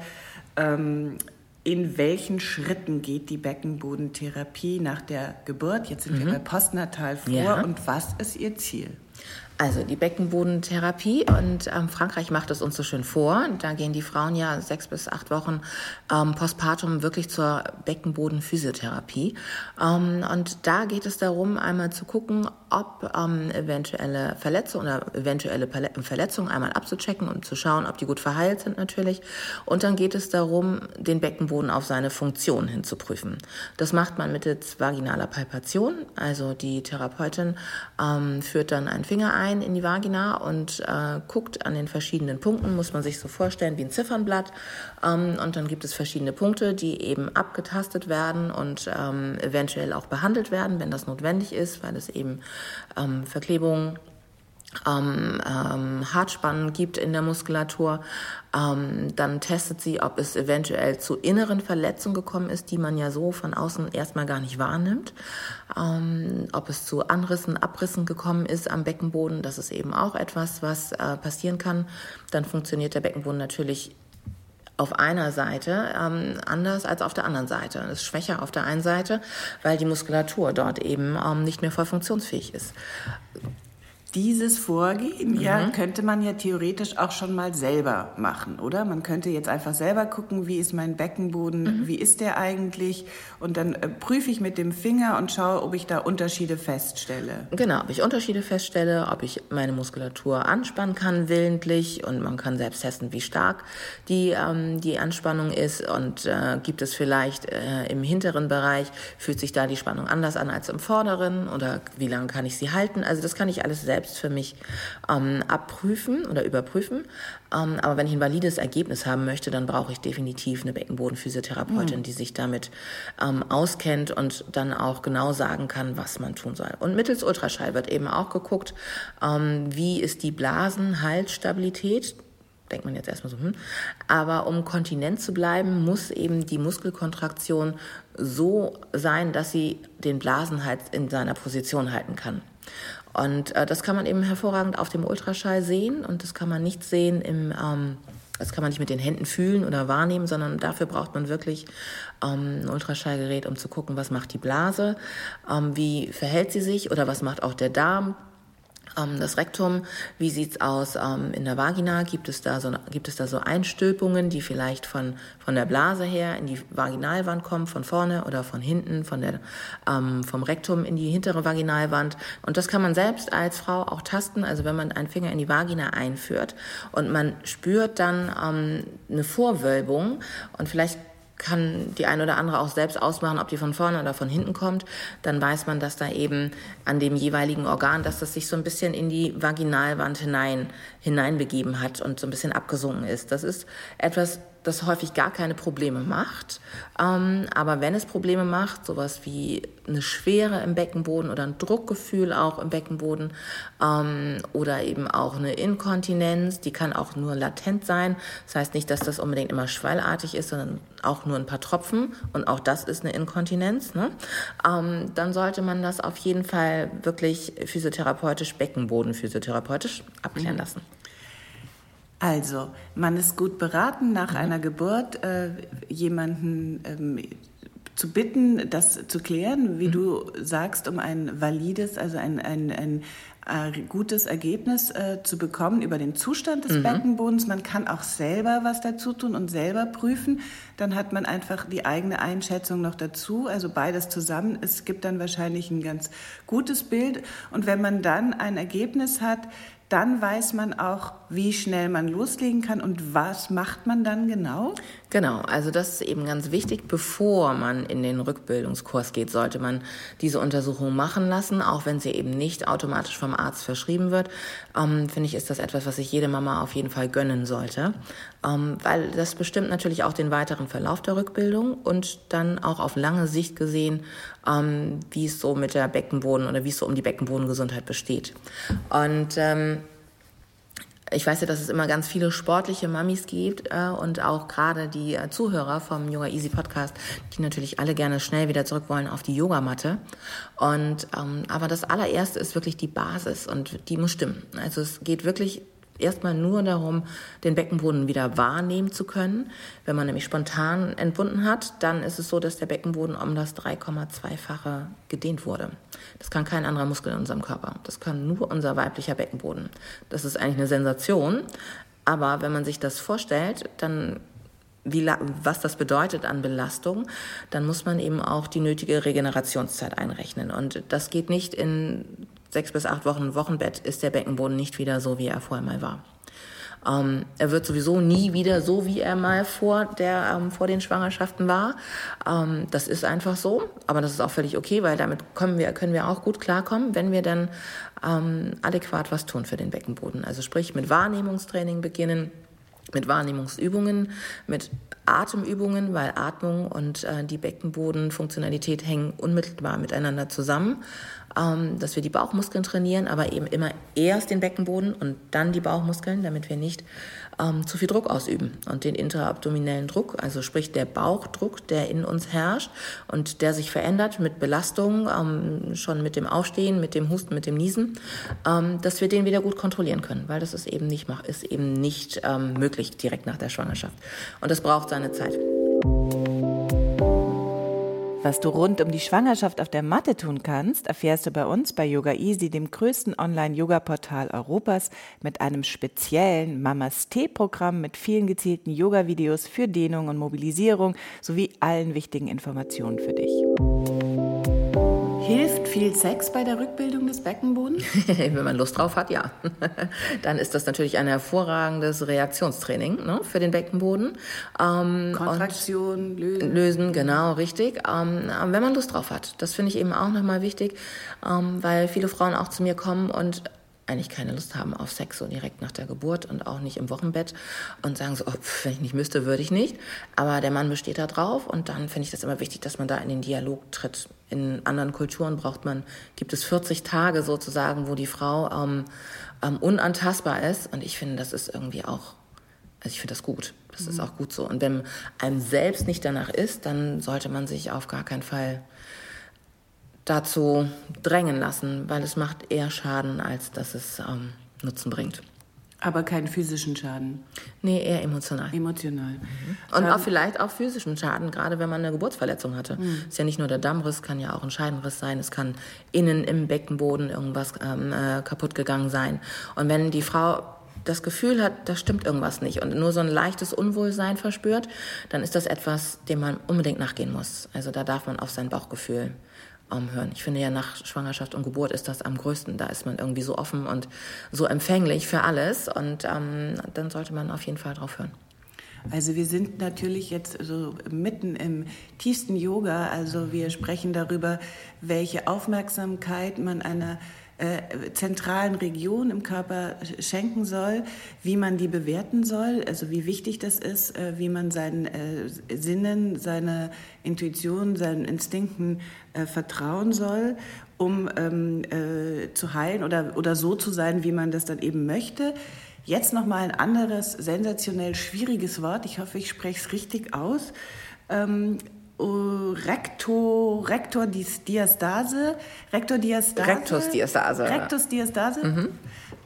Ähm, in welchen Schritten geht die Beckenbodentherapie nach der Geburt? Jetzt sind mhm. wir bei Postnatal vor ja. und was ist Ihr Ziel? Also die Beckenbodentherapie und ähm, Frankreich macht es uns so schön vor. Da gehen die Frauen ja sechs bis acht Wochen ähm, postpartum wirklich zur Beckenbodenphysiotherapie. Ähm, und da geht es darum, einmal zu gucken, ob ähm, eventuelle Verletzungen oder eventuelle Verletzungen einmal abzuchecken und zu schauen, ob die gut verheilt sind natürlich. Und dann geht es darum, den Beckenboden auf seine Funktion hinzuprüfen. Das macht man mittels vaginaler Palpation. Also die Therapeutin ähm, führt dann einen Finger ein rein in die Vagina und äh, guckt an den verschiedenen Punkten, muss man sich so vorstellen wie ein Ziffernblatt. Ähm, und dann gibt es verschiedene Punkte, die eben abgetastet werden und ähm, eventuell auch behandelt werden, wenn das notwendig ist, weil es eben ähm, Verklebungen ähm, ähm, Hartspannen gibt in der Muskulatur. Ähm, dann testet sie, ob es eventuell zu inneren Verletzungen gekommen ist, die man ja so von außen erstmal gar nicht wahrnimmt. Ähm, ob es zu Anrissen, Abrissen gekommen ist am Beckenboden, das ist eben auch etwas, was äh, passieren kann. Dann funktioniert der Beckenboden natürlich auf einer Seite ähm, anders als auf der anderen Seite. Es ist schwächer auf der einen Seite, weil die Muskulatur dort eben ähm, nicht mehr voll funktionsfähig ist dieses Vorgehen, mhm. ja, könnte man ja theoretisch auch schon mal selber machen, oder? Man könnte jetzt einfach selber gucken, wie ist mein Beckenboden, mhm. wie ist der eigentlich? Und dann äh, prüfe ich mit dem Finger und schaue, ob ich da Unterschiede feststelle. Genau, ob ich Unterschiede feststelle, ob ich meine Muskulatur anspannen kann willentlich und man kann selbst testen, wie stark die, ähm, die Anspannung ist und äh, gibt es vielleicht äh, im hinteren Bereich, fühlt sich da die Spannung anders an als im vorderen oder wie lange kann ich sie halten? Also das kann ich alles selbst selbst für mich ähm, abprüfen oder überprüfen. Ähm, aber wenn ich ein valides Ergebnis haben möchte, dann brauche ich definitiv eine Beckenbodenphysiotherapeutin, mhm. die sich damit ähm, auskennt und dann auch genau sagen kann, was man tun soll. Und mittels Ultraschall wird eben auch geguckt, ähm, wie ist die Blasenhaltstabilität denkt man jetzt erstmal so, hm. Aber um kontinent zu bleiben, muss eben die Muskelkontraktion so sein, dass sie den Blasenhals in seiner Position halten kann. Und äh, das kann man eben hervorragend auf dem Ultraschall sehen und das kann man nicht sehen im, ähm, das kann man nicht mit den Händen fühlen oder wahrnehmen, sondern dafür braucht man wirklich ähm, ein Ultraschallgerät, um zu gucken, was macht die Blase, ähm, wie verhält sie sich oder was macht auch der Darm, das Rektum, wie sieht's aus ähm, in der Vagina? Gibt es da so gibt es da so Einstülpungen, die vielleicht von von der Blase her in die Vaginalwand kommen, von vorne oder von hinten, von der ähm, vom Rektum in die hintere Vaginalwand? Und das kann man selbst als Frau auch tasten. Also wenn man einen Finger in die Vagina einführt und man spürt dann ähm, eine Vorwölbung und vielleicht kann die eine oder andere auch selbst ausmachen, ob die von vorne oder von hinten kommt. Dann weiß man, dass da eben an dem jeweiligen Organ, dass das sich so ein bisschen in die Vaginalwand hinein, hineinbegeben hat und so ein bisschen abgesunken ist. Das ist etwas, das häufig gar keine Probleme macht. Ähm, aber wenn es Probleme macht, sowas wie eine Schwere im Beckenboden oder ein Druckgefühl auch im Beckenboden ähm, oder eben auch eine Inkontinenz, die kann auch nur latent sein. Das heißt nicht, dass das unbedingt immer schwallartig ist, sondern auch nur ein paar Tropfen und auch das ist eine Inkontinenz. Ne? Ähm, dann sollte man das auf jeden Fall wirklich physiotherapeutisch, Beckenboden physiotherapeutisch abklären mhm. lassen. Also, man ist gut beraten, nach mhm. einer Geburt äh, jemanden ähm, zu bitten, das zu klären, wie mhm. du sagst, um ein valides, also ein, ein, ein, ein äh, gutes Ergebnis äh, zu bekommen über den Zustand des mhm. Beckenbodens. Man kann auch selber was dazu tun und selber prüfen. Dann hat man einfach die eigene Einschätzung noch dazu. Also beides zusammen. Es gibt dann wahrscheinlich ein ganz gutes Bild. Und wenn man dann ein Ergebnis hat, dann weiß man auch, wie schnell man loslegen kann und was macht man dann genau? Genau, also das ist eben ganz wichtig. Bevor man in den Rückbildungskurs geht, sollte man diese Untersuchung machen lassen, auch wenn sie eben nicht automatisch vom Arzt verschrieben wird. Ähm, Finde ich, ist das etwas, was sich jede Mama auf jeden Fall gönnen sollte, ähm, weil das bestimmt natürlich auch den weiteren Verlauf der Rückbildung und dann auch auf lange Sicht gesehen, ähm, wie es so mit der Beckenboden oder wie es so um die Beckenbodengesundheit besteht. Und ähm, ich weiß ja, dass es immer ganz viele sportliche Mamis gibt äh, und auch gerade die äh, Zuhörer vom Yoga Easy Podcast, die natürlich alle gerne schnell wieder zurück wollen auf die Yogamatte. Und ähm, aber das allererste ist wirklich die Basis und die muss stimmen. Also es geht wirklich erstmal nur darum, den Beckenboden wieder wahrnehmen zu können. Wenn man nämlich spontan entbunden hat, dann ist es so, dass der Beckenboden um das 3,2-fache gedehnt wurde. Das kann kein anderer Muskel in unserem Körper. Das kann nur unser weiblicher Beckenboden. Das ist eigentlich eine Sensation. Aber wenn man sich das vorstellt, dann wie, was das bedeutet an Belastung, dann muss man eben auch die nötige Regenerationszeit einrechnen. Und das geht nicht in sechs bis acht Wochen Wochenbett ist der Beckenboden nicht wieder so, wie er vorher mal war. Ähm, er wird sowieso nie wieder so, wie er mal vor, der, ähm, vor den Schwangerschaften war. Ähm, das ist einfach so, aber das ist auch völlig okay, weil damit können wir, können wir auch gut klarkommen, wenn wir dann ähm, adäquat was tun für den Beckenboden. Also sprich mit Wahrnehmungstraining beginnen, mit Wahrnehmungsübungen, mit Atemübungen, weil Atmung und äh, die Beckenbodenfunktionalität hängen unmittelbar miteinander zusammen ähm, dass wir die Bauchmuskeln trainieren, aber eben immer erst den Beckenboden und dann die Bauchmuskeln, damit wir nicht ähm, zu viel Druck ausüben. Und den intraabdominellen Druck, also sprich der Bauchdruck, der in uns herrscht und der sich verändert mit Belastung, ähm, schon mit dem Aufstehen, mit dem Husten, mit dem Niesen, ähm, dass wir den wieder gut kontrollieren können, weil das ist eben nicht, ist eben nicht ähm, möglich direkt nach der Schwangerschaft. Und das braucht seine Zeit. Was du rund um die Schwangerschaft auf der Matte tun kannst, erfährst du bei uns bei Yoga Easy, dem größten Online-Yoga-Portal Europas, mit einem speziellen Mamas T-Programm mit vielen gezielten Yoga-Videos für Dehnung und Mobilisierung sowie allen wichtigen Informationen für dich. Hilft viel Sex bei der Rückbildung des Beckenbodens? Wenn man Lust drauf hat, ja. Dann ist das natürlich ein hervorragendes Reaktionstraining ne, für den Beckenboden. Ähm, Kontraktion, lösen. Lösen, genau, richtig. Ähm, wenn man Lust drauf hat. Das finde ich eben auch nochmal wichtig, ähm, weil viele Frauen auch zu mir kommen und eigentlich keine Lust haben auf Sex so direkt nach der Geburt und auch nicht im Wochenbett und sagen so, oh, wenn ich nicht müsste, würde ich nicht. Aber der Mann besteht da drauf und dann finde ich das immer wichtig, dass man da in den Dialog tritt. In anderen Kulturen braucht man, gibt es 40 Tage sozusagen, wo die Frau ähm, ähm, unantastbar ist und ich finde, das ist irgendwie auch, also ich finde das gut. Das mhm. ist auch gut so. Und wenn einem selbst nicht danach ist, dann sollte man sich auf gar keinen Fall dazu drängen lassen, weil es macht eher Schaden, als dass es ähm, Nutzen bringt. Aber keinen physischen Schaden? Nee, eher emotional. Emotional. Mhm. Und auch vielleicht auch physischen Schaden, gerade wenn man eine Geburtsverletzung hatte. Mhm. Ist ja nicht nur der Dammriss, kann ja auch ein Scheidenriss sein. Es kann innen im Beckenboden irgendwas ähm, äh, kaputt gegangen sein. Und wenn die Frau das Gefühl hat, da stimmt irgendwas nicht und nur so ein leichtes Unwohlsein verspürt, dann ist das etwas, dem man unbedingt nachgehen muss. Also da darf man auf sein Bauchgefühl hören. Ich finde ja nach Schwangerschaft und Geburt ist das am größten. Da ist man irgendwie so offen und so empfänglich für alles und ähm, dann sollte man auf jeden Fall drauf hören. Also wir sind natürlich jetzt so mitten im tiefsten Yoga. Also wir sprechen darüber, welche Aufmerksamkeit man einer äh, zentralen Region im Körper schenken soll, wie man die bewerten soll, also wie wichtig das ist, äh, wie man seinen äh, Sinnen, seiner Intuition, seinen Instinkten äh, vertrauen soll, um ähm, äh, zu heilen oder, oder so zu sein, wie man das dann eben möchte. Jetzt nochmal ein anderes, sensationell schwieriges Wort. Ich hoffe, ich spreche es richtig aus. Ähm, Recto, Rector Diastase, Rector Diastase. Rectus Diastase. Rectus Diastase. Mhm.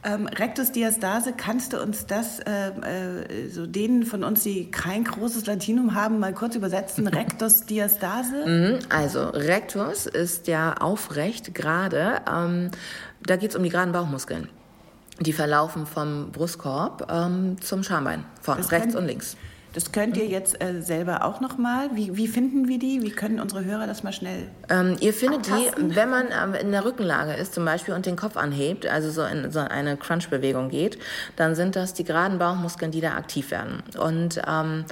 Ähm, Rectus Diastase, kannst du uns das, äh, äh, so denen von uns, die kein großes Latinum haben, mal kurz übersetzen? Rectus Diastase? Mhm. Also, Rectus ist ja aufrecht, gerade. Ähm, da geht es um die geraden Bauchmuskeln. Die verlaufen vom Brustkorb ähm, zum Schambein, von rechts und links. Das könnt ihr jetzt äh, selber auch noch mal. Wie, wie finden wir die? Wie können unsere Hörer das mal schnell ähm, Ihr findet abtasten? die, wenn man ähm, in der Rückenlage ist zum Beispiel und den Kopf anhebt, also so in so eine Crunch-Bewegung geht, dann sind das die geraden Bauchmuskeln, die da aktiv werden. Und ähm,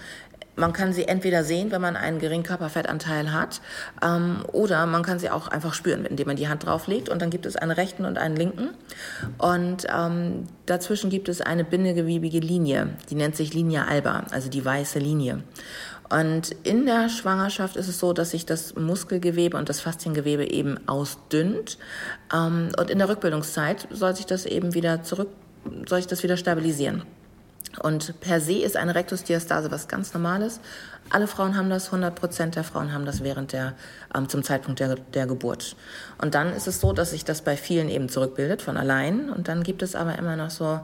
man kann sie entweder sehen, wenn man einen geringen Körperfettanteil hat, ähm, oder man kann sie auch einfach spüren, indem man die Hand drauflegt. Und dann gibt es einen rechten und einen linken. Und ähm, dazwischen gibt es eine bindegewiebige Linie, die nennt sich Linie alba, also die weiße Linie. Und in der Schwangerschaft ist es so, dass sich das Muskelgewebe und das Fasziengewebe eben ausdünnt. Ähm, und in der Rückbildungszeit soll sich das eben wieder zurück, soll sich das wieder stabilisieren. Und per se ist eine Rektusdiastase was ganz Normales. Alle Frauen haben das, 100 Prozent der Frauen haben das während der, ähm, zum Zeitpunkt der, der Geburt. Und dann ist es so, dass sich das bei vielen eben zurückbildet von allein. Und dann gibt es aber immer noch so ein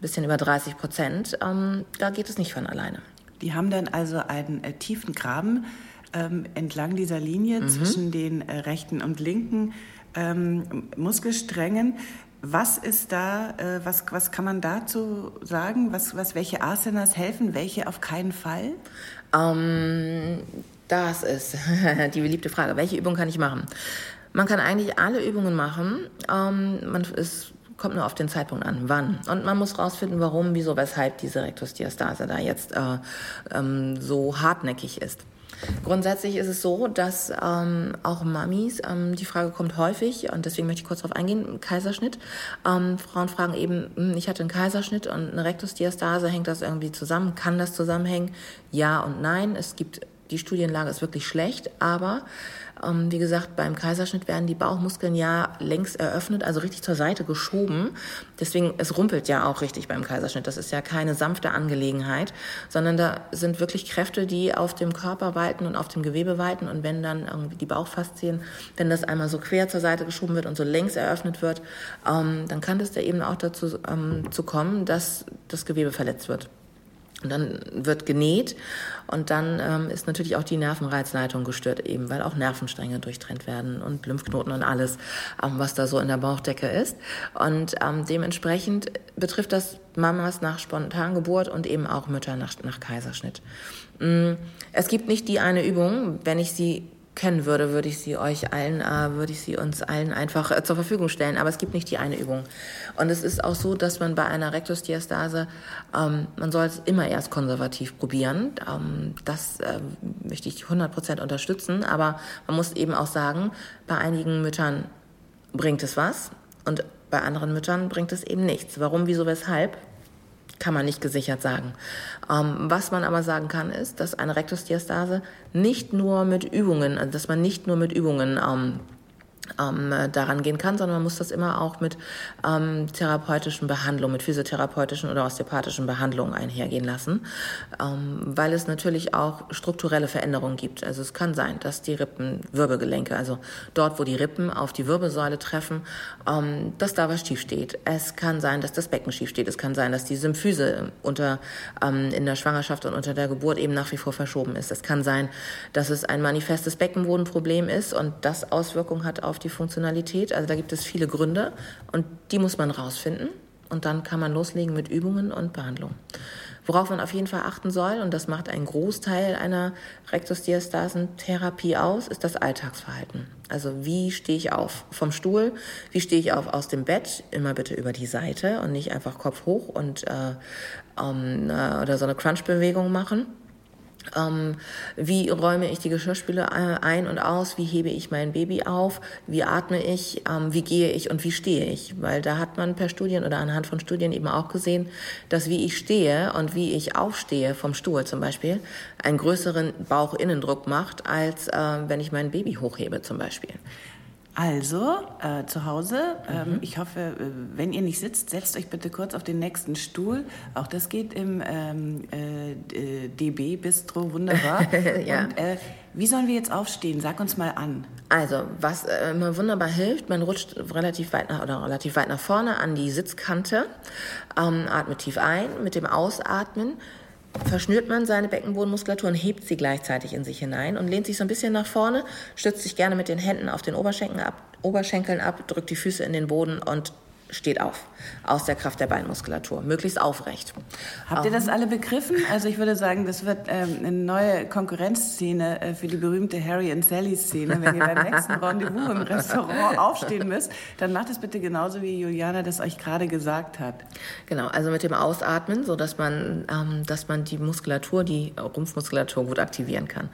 bisschen über 30 Prozent. Ähm, da geht es nicht von alleine. Die haben dann also einen äh, tiefen Graben ähm, entlang dieser Linie mhm. zwischen den äh, rechten und linken ähm, Muskelsträngen. Was ist da, äh, was, was kann man dazu sagen? Was, was, welche Asanas helfen, welche auf keinen Fall? Ähm, das ist die beliebte Frage. Welche Übung kann ich machen? Man kann eigentlich alle Übungen machen. Ähm, man, es kommt nur auf den Zeitpunkt an, wann. Und man muss rausfinden, warum, wieso, weshalb diese Rektusdiastase da jetzt äh, ähm, so hartnäckig ist. Grundsätzlich ist es so, dass ähm, auch Mamis, ähm, die Frage kommt häufig und deswegen möchte ich kurz darauf eingehen, Kaiserschnitt. Ähm, Frauen fragen eben, hm, ich hatte einen Kaiserschnitt und eine Rektusdiastase, hängt das irgendwie zusammen? Kann das zusammenhängen? Ja und nein. Es gibt, die Studienlage ist wirklich schlecht, aber wie gesagt, beim Kaiserschnitt werden die Bauchmuskeln ja längs eröffnet, also richtig zur Seite geschoben. Deswegen, es rumpelt ja auch richtig beim Kaiserschnitt. Das ist ja keine sanfte Angelegenheit, sondern da sind wirklich Kräfte, die auf dem Körper walten und auf dem Gewebe walten. Und wenn dann irgendwie die Bauchfaszien, wenn das einmal so quer zur Seite geschoben wird und so längs eröffnet wird, ähm, dann kann es da eben auch dazu ähm, zu kommen, dass das Gewebe verletzt wird. Und dann wird genäht und dann ähm, ist natürlich auch die Nervenreizleitung gestört, eben weil auch Nervenstränge durchtrennt werden und Lymphknoten und alles, ähm, was da so in der Bauchdecke ist. Und ähm, dementsprechend betrifft das Mamas nach Spontangeburt und eben auch Mütter nach, nach Kaiserschnitt. Mm, es gibt nicht die eine Übung, wenn ich sie kennen würde, würde ich sie euch allen, äh, würde ich sie uns allen einfach äh, zur Verfügung stellen. Aber es gibt nicht die eine Übung. Und es ist auch so, dass man bei einer Rektusdiastase, ähm, man soll es immer erst konservativ probieren. Ähm, das äh, möchte ich 100% unterstützen. Aber man muss eben auch sagen, bei einigen Müttern bringt es was und bei anderen Müttern bringt es eben nichts. Warum, wieso, weshalb? Kann man nicht gesichert sagen. Ähm, was man aber sagen kann, ist, dass eine Rektusdiastase nicht nur mit Übungen, also dass man nicht nur mit Übungen ähm, ähm, daran gehen kann, sondern man muss das immer auch mit ähm, therapeutischen Behandlungen, mit physiotherapeutischen oder osteopathischen Behandlungen einhergehen lassen, ähm, weil es natürlich auch strukturelle Veränderungen gibt. Also es kann sein, dass die Rippen, Wirbelgelenke, also dort, wo die Rippen auf die Wirbelsäule treffen, ähm, dass da was schief steht. Es kann sein, dass das Becken schief steht. Es kann sein, dass die Symphyse unter, ähm, in der Schwangerschaft und unter der Geburt eben nach wie vor verschoben ist. Es kann sein, dass es ein manifestes Beckenbodenproblem ist und das Auswirkungen hat auf die Funktionalität. Also da gibt es viele Gründe und die muss man rausfinden und dann kann man loslegen mit Übungen und Behandlung. Worauf man auf jeden Fall achten soll, und das macht einen Großteil einer Rektusdiastasentherapie aus, ist das Alltagsverhalten. Also wie stehe ich auf vom Stuhl, wie stehe ich auf aus dem Bett, immer bitte über die Seite und nicht einfach Kopf hoch und äh, ähm, äh, oder so eine Crunch-Bewegung machen. Ähm, wie räume ich die Geschirrspüle äh, ein und aus? Wie hebe ich mein Baby auf? Wie atme ich? Ähm, wie gehe ich und wie stehe ich? Weil da hat man per Studien oder anhand von Studien eben auch gesehen, dass wie ich stehe und wie ich aufstehe vom Stuhl zum Beispiel einen größeren Bauchinnendruck macht, als äh, wenn ich mein Baby hochhebe zum Beispiel. Also, äh, zu Hause, ähm, mhm. ich hoffe, äh, wenn ihr nicht sitzt, setzt euch bitte kurz auf den nächsten Stuhl. Auch das geht im ähm, äh, DB-Bistro wunderbar. ja. Und, äh, wie sollen wir jetzt aufstehen? Sag uns mal an. Also, was äh, immer wunderbar hilft, man rutscht relativ weit nach, oder relativ weit nach vorne an die Sitzkante, ähm, atmet tief ein, mit dem Ausatmen verschnürt man seine Beckenbodenmuskulatur und hebt sie gleichzeitig in sich hinein und lehnt sich so ein bisschen nach vorne, stützt sich gerne mit den Händen auf den Oberschenkeln ab, Oberschenkeln ab drückt die Füße in den Boden und steht auf aus der Kraft der Beinmuskulatur, möglichst aufrecht. Habt ihr das alle begriffen? Also ich würde sagen, das wird ähm, eine neue Konkurrenzszene äh, für die berühmte Harry and Sally Szene. Wenn ihr beim nächsten Rendezvous im Restaurant aufstehen müsst, dann macht es bitte genauso wie Juliana das euch gerade gesagt hat. Genau, also mit dem Ausatmen, so dass man, ähm, dass man die Muskulatur, die Rumpfmuskulatur gut aktivieren kann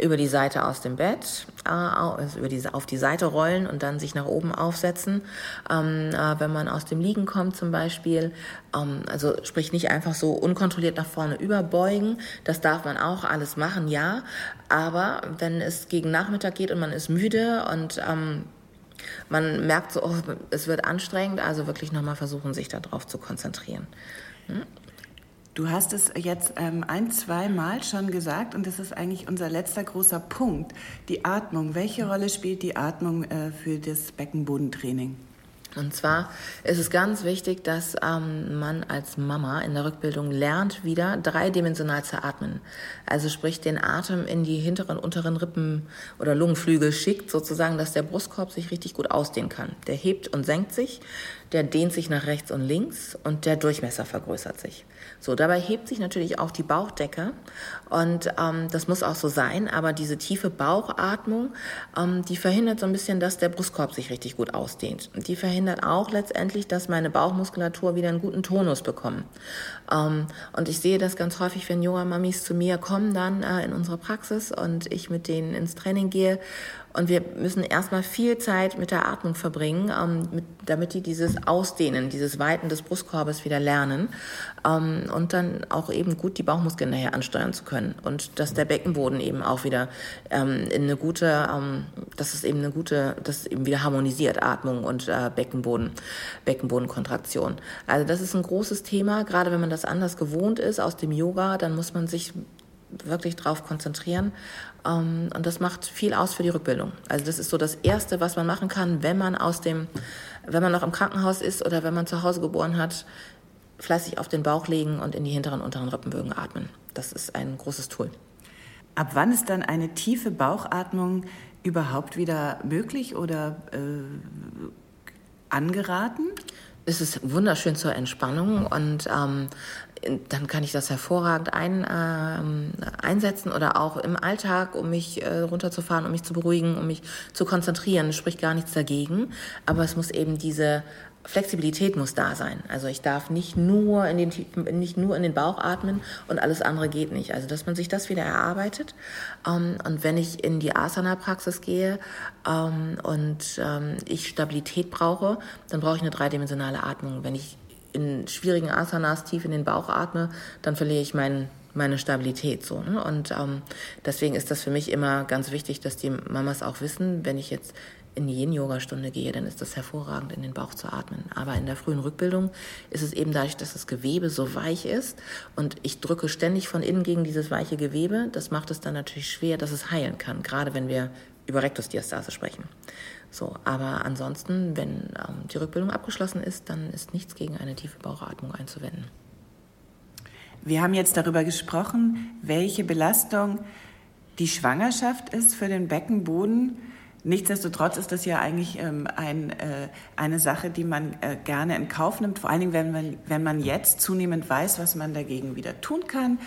über die Seite aus dem Bett, äh, also über die, auf die Seite rollen und dann sich nach oben aufsetzen. Ähm, äh, wenn man aus dem Liegen kommt zum Beispiel, ähm, also sprich nicht einfach so unkontrolliert nach vorne überbeugen, das darf man auch alles machen, ja. Aber wenn es gegen Nachmittag geht und man ist müde und ähm, man merkt so, oh, es wird anstrengend, also wirklich nochmal versuchen, sich darauf zu konzentrieren. Hm? Du hast es jetzt ähm, ein, zwei Mal schon gesagt und das ist eigentlich unser letzter großer Punkt. Die Atmung. Welche Rolle spielt die Atmung äh, für das Beckenbodentraining? Und zwar ist es ganz wichtig, dass ähm, man als Mama in der Rückbildung lernt, wieder dreidimensional zu atmen. Also sprich den Atem in die hinteren, unteren Rippen oder Lungenflügel schickt, sozusagen, dass der Brustkorb sich richtig gut ausdehnen kann. Der hebt und senkt sich, der dehnt sich nach rechts und links und der Durchmesser vergrößert sich. So, dabei hebt sich natürlich auch die Bauchdecke und ähm, das muss auch so sein, aber diese tiefe Bauchatmung, ähm, die verhindert so ein bisschen, dass der Brustkorb sich richtig gut ausdehnt. Die verhindert auch letztendlich, dass meine Bauchmuskulatur wieder einen guten Tonus bekommt. Ähm, und ich sehe das ganz häufig, wenn Yoga-Mamis zu mir kommen dann äh, in unsere Praxis und ich mit denen ins Training gehe und wir müssen erstmal viel Zeit mit der Atmung verbringen, ähm, mit, damit die dieses Ausdehnen, dieses Weiten des Brustkorbes wieder lernen ähm, und dann auch eben gut die Bauchmuskeln nachher ansteuern zu können. Und dass der Beckenboden eben auch wieder ähm, in eine gute, ähm, dass es eben eine gute, dass eben wieder harmonisiert, Atmung und äh, Beckenboden, Beckenbodenkontraktion. Also das ist ein großes Thema, gerade wenn man das anders gewohnt ist aus dem Yoga, dann muss man sich wirklich darauf konzentrieren. Ähm, und das macht viel aus für die Rückbildung. Also das ist so das Erste, was man machen kann, wenn man aus dem, wenn man noch im Krankenhaus ist oder wenn man zu Hause geboren hat, fleißig auf den Bauch legen und in die hinteren unteren Rippenbögen atmen. Das ist ein großes Tool. Ab wann ist dann eine tiefe Bauchatmung überhaupt wieder möglich oder äh, angeraten? Es ist wunderschön zur Entspannung und ähm, dann kann ich das hervorragend ein, ähm, einsetzen oder auch im Alltag, um mich äh, runterzufahren, um mich zu beruhigen, um mich zu konzentrieren. Es spricht gar nichts dagegen, aber es muss eben diese Flexibilität muss da sein. Also ich darf nicht nur in den nicht nur in den Bauch atmen und alles andere geht nicht. Also dass man sich das wieder erarbeitet. Ähm, und wenn ich in die Asana-Praxis gehe ähm, und ähm, ich Stabilität brauche, dann brauche ich eine dreidimensionale Atmung. Wenn ich in schwierigen Asanas tief in den Bauch atme, dann verliere ich meinen meine Stabilität so. Ne? Und ähm, deswegen ist das für mich immer ganz wichtig, dass die Mamas auch wissen, wenn ich jetzt in die Yin-Yoga-Stunde gehe, dann ist das hervorragend, in den Bauch zu atmen. Aber in der frühen Rückbildung ist es eben dadurch, dass das Gewebe so weich ist und ich drücke ständig von innen gegen dieses weiche Gewebe, das macht es dann natürlich schwer, dass es heilen kann, gerade wenn wir über Rektusdiastase sprechen. So, aber ansonsten, wenn ähm, die Rückbildung abgeschlossen ist, dann ist nichts gegen eine tiefe Bauchatmung einzuwenden. Wir haben jetzt darüber gesprochen, welche Belastung die Schwangerschaft ist für den Beckenboden. Nichtsdestotrotz ist das ja eigentlich ähm, ein, äh, eine Sache, die man äh, gerne in Kauf nimmt, vor allen Dingen, wenn man, wenn man jetzt zunehmend weiß, was man dagegen wieder tun kann,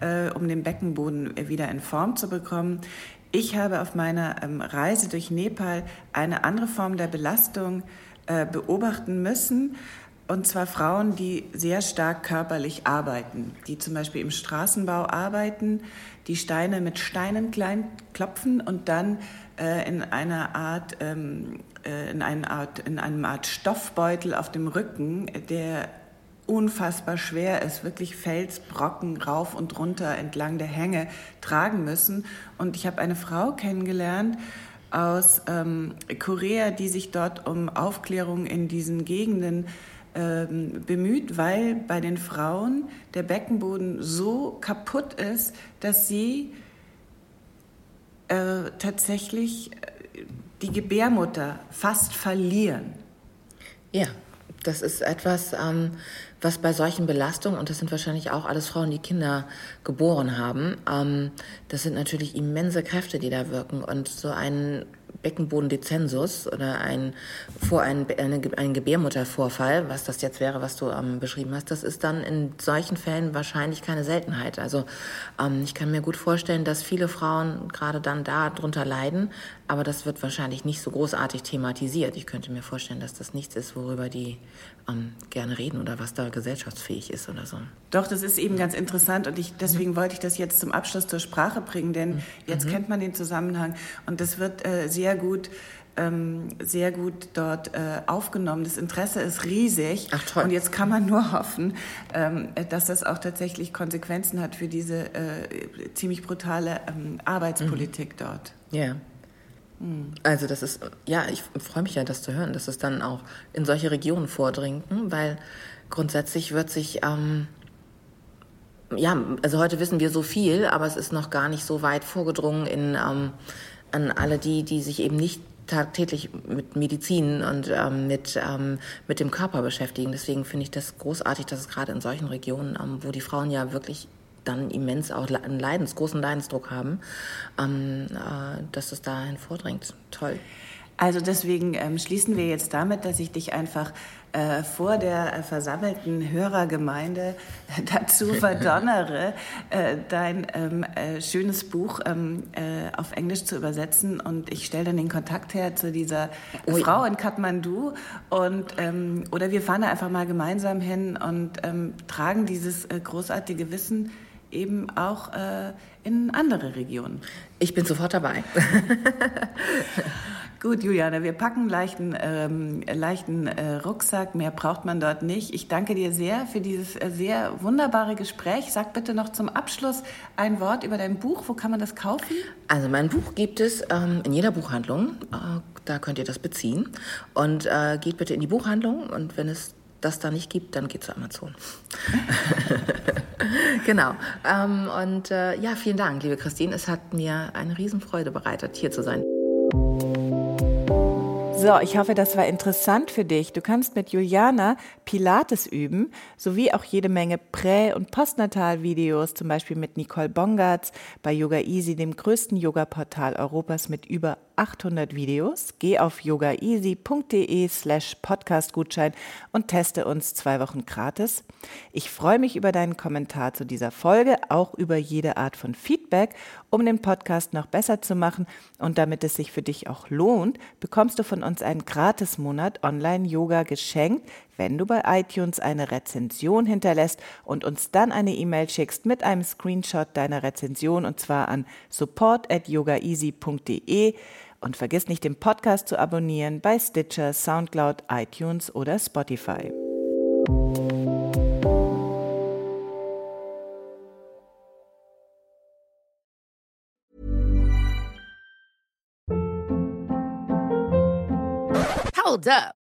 äh, um den Beckenboden wieder in Form zu bekommen. Ich habe auf meiner ähm, Reise durch Nepal eine andere Form der Belastung äh, beobachten müssen. Und zwar Frauen, die sehr stark körperlich arbeiten, die zum Beispiel im Straßenbau arbeiten, die Steine mit Steinen klein klopfen und dann äh, in einer Art, ähm, äh, in, einer Art, in einem Art Stoffbeutel auf dem Rücken, der unfassbar schwer ist, wirklich Felsbrocken rauf und runter entlang der Hänge tragen müssen. Und ich habe eine Frau kennengelernt aus ähm, Korea, die sich dort um Aufklärung in diesen Gegenden ähm, bemüht, weil bei den Frauen der Beckenboden so kaputt ist, dass sie äh, tatsächlich äh, die Gebärmutter fast verlieren. Ja, das ist etwas, ähm, was bei solchen Belastungen, und das sind wahrscheinlich auch alles Frauen, die Kinder geboren haben, ähm, das sind natürlich immense Kräfte, die da wirken. Und so ein Beckenbodendezensus oder ein, vor ein, eine, ein Gebärmuttervorfall, was das jetzt wäre, was du ähm, beschrieben hast, das ist dann in solchen Fällen wahrscheinlich keine Seltenheit. Also ähm, ich kann mir gut vorstellen, dass viele Frauen gerade dann da drunter leiden, aber das wird wahrscheinlich nicht so großartig thematisiert. Ich könnte mir vorstellen, dass das nichts ist, worüber die ähm, gerne reden oder was da gesellschaftsfähig ist oder so. Doch, das ist eben ganz interessant und ich, deswegen mhm. wollte ich das jetzt zum Abschluss zur Sprache bringen, denn mhm. jetzt mhm. kennt man den Zusammenhang und das wird äh, sehr gut ähm, sehr gut dort äh, aufgenommen. Das Interesse ist riesig. Ach, toll. Und jetzt kann man nur hoffen, ähm, dass das auch tatsächlich Konsequenzen hat für diese äh, ziemlich brutale ähm, Arbeitspolitik mhm. dort. Ja. Mhm. Also das ist, ja, ich freue mich ja, das zu hören, dass es dann auch in solche Regionen vordringt, hm, weil grundsätzlich wird sich ähm, ja, also heute wissen wir so viel, aber es ist noch gar nicht so weit vorgedrungen in, ähm, an alle die, die sich eben nicht tagtäglich mit Medizin und ähm, mit, ähm, mit dem Körper beschäftigen. Deswegen finde ich das großartig, dass es gerade in solchen Regionen, ähm, wo die Frauen ja wirklich dann immens auch einen Leidens, großen Leidensdruck haben, ähm, äh, dass es dahin vordringt. Toll. Also deswegen ähm, schließen wir jetzt damit, dass ich dich einfach äh, vor der äh, versammelten Hörergemeinde dazu verdonnere, äh, dein ähm, äh, schönes Buch ähm, äh, auf Englisch zu übersetzen. Und ich stelle dann den Kontakt her zu dieser oh, Frau in Kathmandu. Und, ähm, oder wir fahren da einfach mal gemeinsam hin und ähm, tragen dieses äh, großartige Wissen eben auch in andere Regionen. Ich bin sofort dabei. Gut, Juliane, wir packen einen leichten, ähm, leichten äh, Rucksack. Mehr braucht man dort nicht. Ich danke dir sehr für dieses äh, sehr wunderbare Gespräch. Sag bitte noch zum Abschluss ein Wort über dein Buch. Wo kann man das kaufen? Also mein Buch gibt es ähm, in jeder Buchhandlung. Äh, da könnt ihr das beziehen. Und äh, geht bitte in die Buchhandlung. Und wenn es das da nicht gibt, dann geht zu Amazon. genau. Ähm, und äh, ja, vielen Dank, liebe Christine. Es hat mir eine Riesenfreude bereitet, hier zu sein. So, ich hoffe, das war interessant für dich. Du kannst mit Juliana Pilates üben, sowie auch jede Menge Prä- und Postnatal-Videos, zum Beispiel mit Nicole Bongartz bei Yoga Easy, dem größten Yoga-Portal Europas mit über 800 Videos. Geh auf yogaeasy.de slash podcastgutschein und teste uns zwei Wochen gratis. Ich freue mich über deinen Kommentar zu dieser Folge, auch über jede Art von Feedback, um den Podcast noch besser zu machen. Und damit es sich für dich auch lohnt, bekommst du von uns einen Gratis-Monat Online-Yoga geschenkt, wenn du bei iTunes eine Rezension hinterlässt und uns dann eine E-Mail schickst mit einem Screenshot deiner Rezension und zwar an support at yogaeasy.de. Und vergiss nicht, den Podcast zu abonnieren bei Stitcher, Soundcloud, iTunes oder Spotify. Hold up.